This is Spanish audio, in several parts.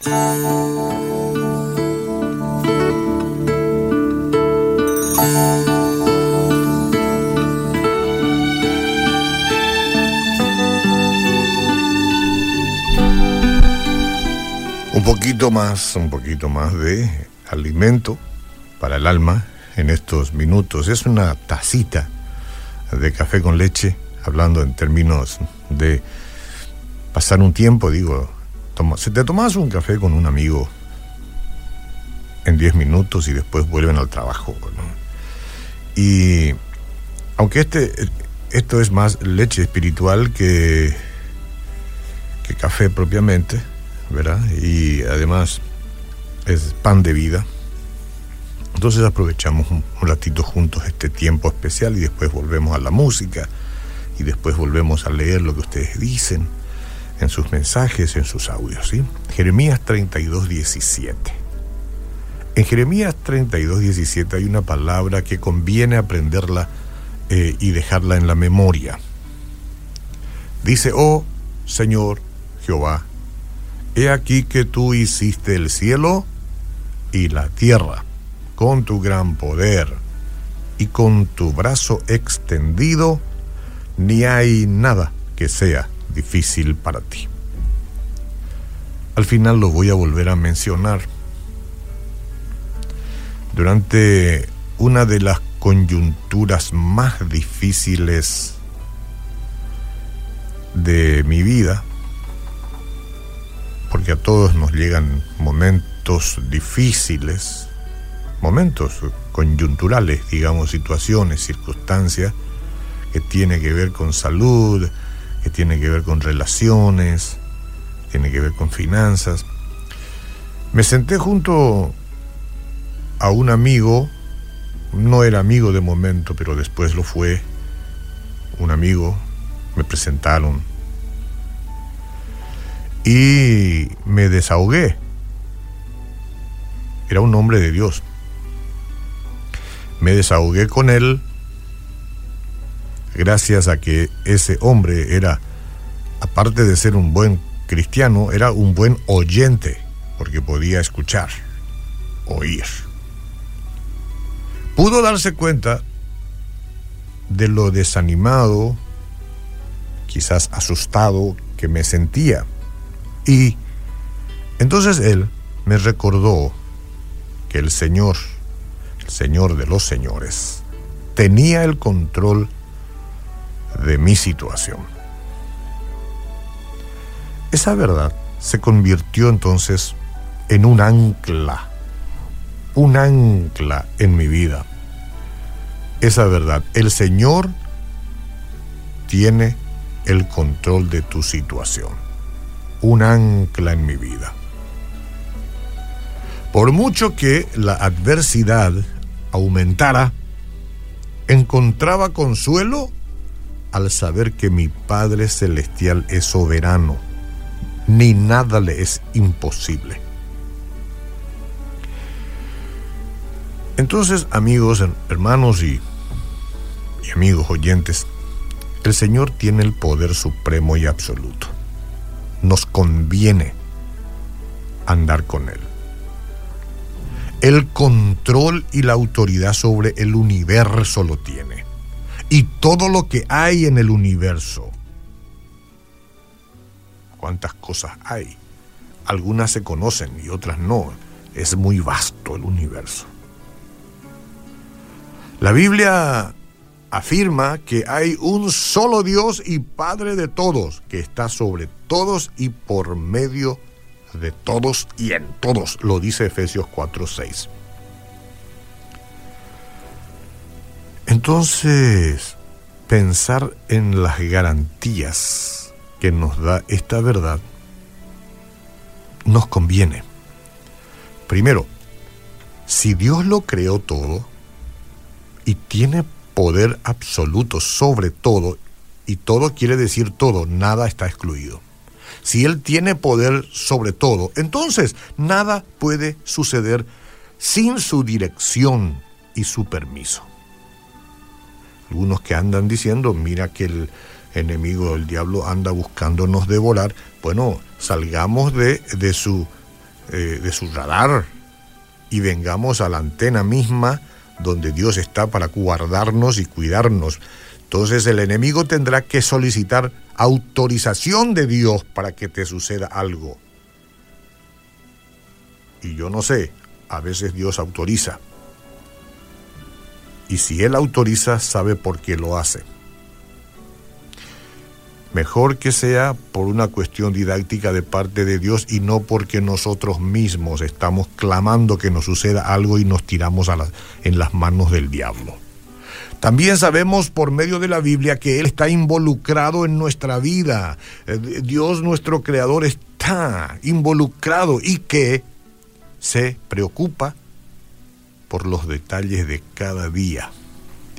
Un poquito más, un poquito más de alimento para el alma en estos minutos. Es una tacita de café con leche, hablando en términos de pasar un tiempo, digo, si te tomas un café con un amigo en 10 minutos y después vuelven al trabajo. Y aunque este, esto es más leche espiritual que café propiamente, ¿verdad? Y además es pan de vida. Entonces aprovechamos un, ratito juntos este tiempo especial y después volvemos a la música y después volvemos a leer lo que ustedes dicen en sus mensajes, en sus audios. ¿sí? Jeremías 32, 17. En Jeremías 32, 17 hay una palabra que conviene aprenderla eh, y dejarla en la memoria. Dice, oh Señor Jehová, He aquí que tú hiciste el cielo y la tierra con tu gran poder y con tu brazo extendido, ni hay nada que sea difícil para ti. Al final lo voy a volver a mencionar. Durante una de las coyunturas más difíciles de mi vida, porque a todos nos llegan momentos difíciles, momentos coyunturales, digamos, situaciones, circunstancias, que tiene que ver con salud, tiene que ver con relaciones, tiene que ver con finanzas. Me senté junto a un amigo, no era amigo de momento, pero después lo fue, un amigo, me presentaron y me desahogué. Era un hombre de Dios. Me desahogué con él gracias a que ese hombre era, aparte de ser un buen cristiano, era un buen oyente, porque podía escuchar, oír. Pudo darse cuenta de lo desanimado, quizás asustado que me sentía y entonces él me recordó que el Señor, el Señor de los señores, tenía el control de mi situación. Esa verdad se convirtió entonces en un ancla, un ancla en mi vida. Esa verdad, el Señor tiene el control de tu situación un ancla en mi vida. Por mucho que la adversidad aumentara, encontraba consuelo al saber que mi Padre Celestial es soberano, ni nada le es imposible. Entonces, amigos, hermanos y, amigos oyentes, el Señor tiene el poder supremo y absoluto nos conviene andar con Él. El control y la autoridad sobre el universo lo tiene. Y todo lo que hay en el universo. ¿Cuántas cosas hay? Algunas se conocen y otras no. Es muy vasto el universo. La Biblia afirma que hay un solo Dios y Padre de todos, que está sobre todos y por medio de todos y en todos, lo dice Efesios 4:6. Entonces, pensar en las garantías que nos da esta verdad nos conviene. Primero, si Dios lo creó todo y tiene poder absoluto sobre todo, y todo quiere decir todo, nada está excluido. Si Él tiene poder sobre todo, entonces nada puede suceder sin su dirección y su permiso. Algunos que andan diciendo, mira que el enemigo del diablo anda buscándonos devorar, bueno, salgamos de, de su eh, de su radar y vengamos a la antena misma donde Dios está para guardarnos y cuidarnos. Entonces el enemigo tendrá que solicitar autorización de Dios para que te suceda algo. Y yo no sé, a veces Dios autoriza. Y si Él autoriza, sabe por qué lo hace. Mejor que sea por una cuestión didáctica de parte de Dios y no porque nosotros mismos estamos clamando que nos suceda algo y nos tiramos a en las manos del diablo. También sabemos por medio de la Biblia que Él está involucrado en nuestra vida. Eh, Dios nuestro Creador está involucrado y que se preocupa por los detalles de cada día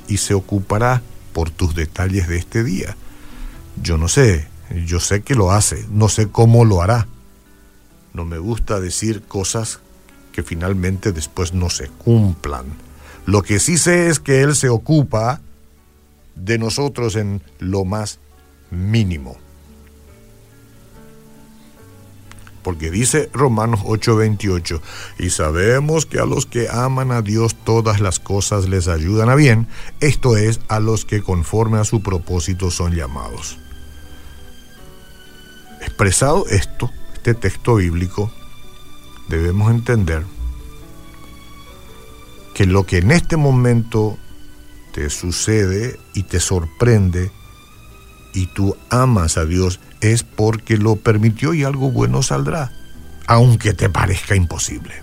y se ocupará por tus detalles de este día. Yo no sé, yo sé que lo hace, no sé cómo lo hará. No me gusta decir cosas que finalmente después no se cumplan. Lo que sí sé es que Él se ocupa de nosotros en lo más mínimo. Porque dice Romanos 8:28, y sabemos que a los que aman a Dios todas las cosas les ayudan a bien, esto es, a los que conforme a su propósito son llamados. Expresado esto, este texto bíblico, debemos entender que lo que en este momento te sucede y te sorprende y tú amas a Dios es porque lo permitió y algo bueno saldrá, aunque te parezca imposible.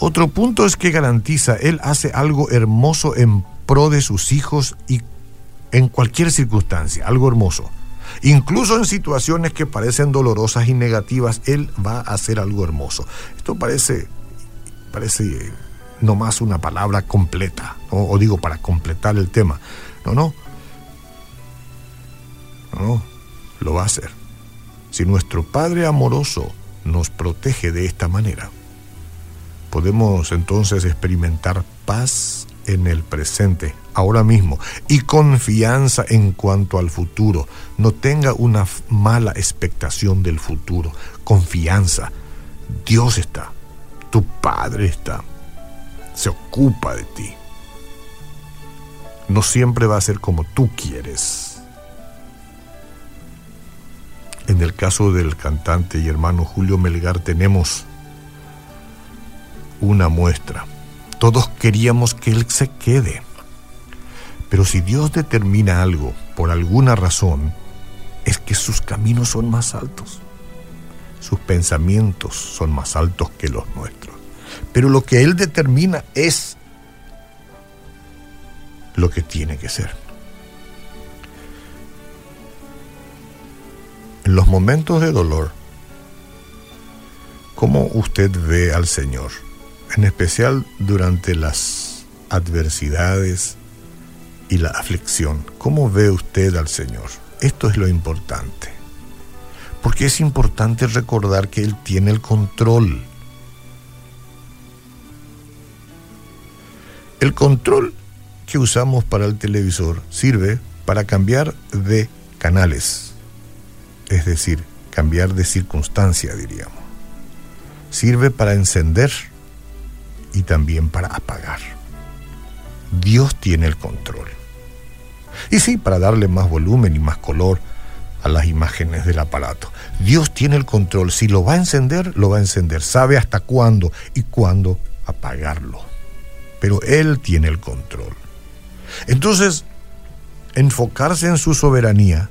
Otro punto es que garantiza, Él hace algo hermoso en pro de sus hijos y en cualquier circunstancia, algo hermoso. Incluso en situaciones que parecen dolorosas y negativas, Él va a hacer algo hermoso. Esto parece, parece nomás una palabra completa, o digo para completar el tema. No, no, no, lo va a hacer. Si nuestro Padre amoroso nos protege de esta manera, podemos entonces experimentar paz en el presente, ahora mismo, y confianza en cuanto al futuro. No tenga una mala expectación del futuro, confianza. Dios está, tu Padre está, se ocupa de ti. No siempre va a ser como tú quieres en el caso del cantante y hermano Julio Melgar tenemos una muestra. Todos queríamos que él se quede. Pero si Dios determina algo por alguna razón, es que sus caminos son más altos. Sus pensamientos son más altos que los nuestros. Pero lo que Él determina es lo que tiene que ser. En los momentos de dolor, ¿cómo usted ve al Señor? En especial durante las adversidades y la aflicción. ¿Cómo ve usted al Señor? Esto es lo importante. Porque es importante recordar que Él tiene el control. El control que usamos para el televisor sirve para cambiar de canales es decir, cambiar de circunstancia, diríamos. Sirve para encender y también para apagar. Dios tiene el control. Y sí, para darle más volumen y más color a las imágenes del aparato. Dios tiene el control. Si lo va a encender, lo va a encender. Sabe hasta cuándo y cuándo apagarlo. Pero Él tiene el control. Entonces, enfocarse en su soberanía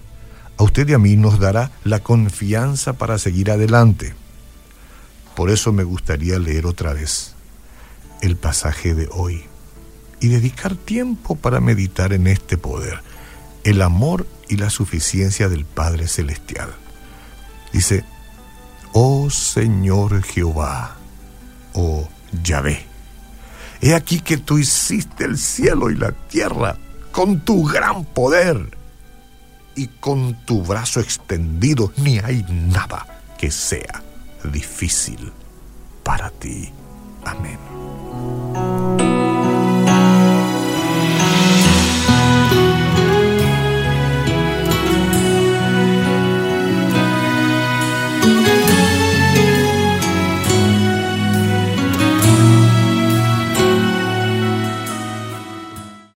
a usted y a mí nos dará la confianza para seguir adelante. Por eso me gustaría leer otra vez el pasaje de hoy y dedicar tiempo para meditar en este poder, el amor y la suficiencia del Padre Celestial. Dice, oh Señor Jehová, oh Yahvé, he aquí que tú hiciste el cielo y la tierra con tu gran poder y con tu brazo extendido, ni hay nada que sea difícil para ti. Amén.